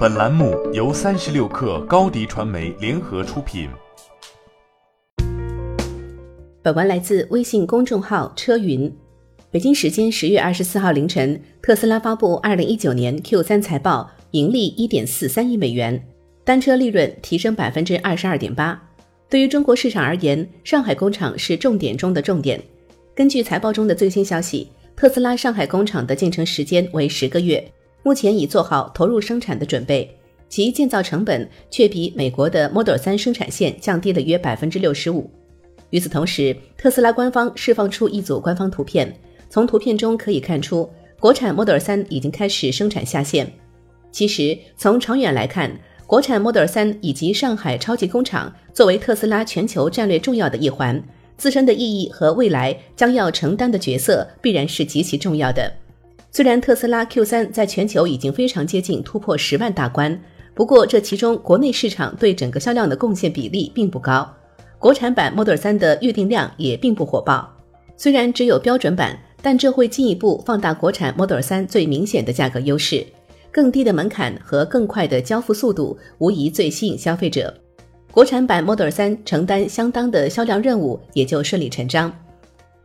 本栏目由三十六氪高低传媒联合出品。本文来自微信公众号车云。北京时间十月二十四号凌晨，特斯拉发布二零一九年 Q 三财报，盈利一点四三亿美元，单车利润提升百分之二十二点八。对于中国市场而言，上海工厂是重点中的重点。根据财报中的最新消息，特斯拉上海工厂的建成时间为十个月。目前已做好投入生产的准备，其建造成本却比美国的 Model 3生产线降低了约百分之六十五。与此同时，特斯拉官方释放出一组官方图片，从图片中可以看出，国产 Model 3已经开始生产下线。其实，从长远来看，国产 Model 3以及上海超级工厂作为特斯拉全球战略重要的一环，自身的意义和未来将要承担的角色必然是极其重要的。虽然特斯拉 Q3 在全球已经非常接近突破十万大关，不过这其中国内市场对整个销量的贡献比例并不高，国产版 Model 3的预订量也并不火爆。虽然只有标准版，但这会进一步放大国产 Model 3最明显的价格优势，更低的门槛和更快的交付速度无疑最吸引消费者。国产版 Model 3承担相当的销量任务也就顺理成章。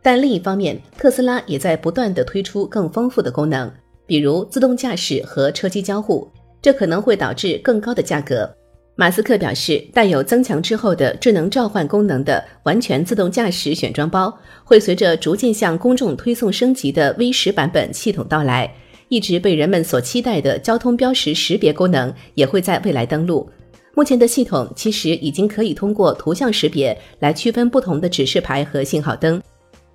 但另一方面，特斯拉也在不断的推出更丰富的功能，比如自动驾驶和车机交互，这可能会导致更高的价格。马斯克表示，带有增强之后的智能召唤功能的完全自动驾驶选装包，会随着逐渐向公众推送升级的 V 十版本系统到来，一直被人们所期待的交通标识识别功能也会在未来登陆。目前的系统其实已经可以通过图像识别来区分不同的指示牌和信号灯。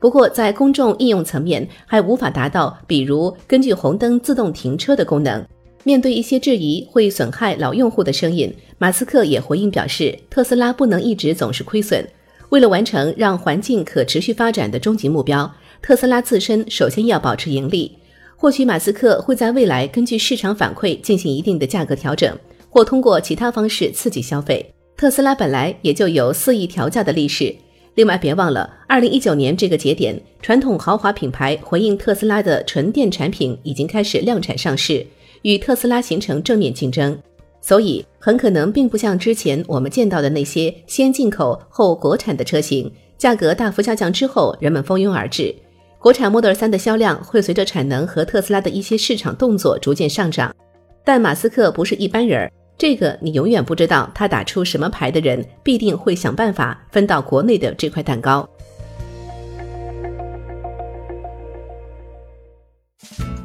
不过，在公众应用层面还无法达到，比如根据红灯自动停车的功能。面对一些质疑会损害老用户的声音，马斯克也回应表示，特斯拉不能一直总是亏损。为了完成让环境可持续发展的终极目标，特斯拉自身首先要保持盈利。或许马斯克会在未来根据市场反馈进行一定的价格调整，或通过其他方式刺激消费。特斯拉本来也就有肆意调价的历史。另外，别忘了，二零一九年这个节点，传统豪华品牌回应特斯拉的纯电产品已经开始量产上市，与特斯拉形成正面竞争，所以很可能并不像之前我们见到的那些先进口后国产的车型，价格大幅下降之后，人们蜂拥而至。国产 Model 3的销量会随着产能和特斯拉的一些市场动作逐渐上涨，但马斯克不是一般人儿。这个你永远不知道，他打出什么牌的人必定会想办法分到国内的这块蛋糕。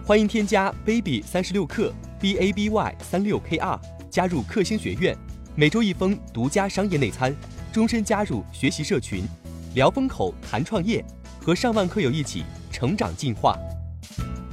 欢迎添加 baby 三十六克 b a b y 三六 k r 加入克星学院，每周一封独家商业内参，终身加入学习社群，聊风口谈创业，和上万课友一起成长进化。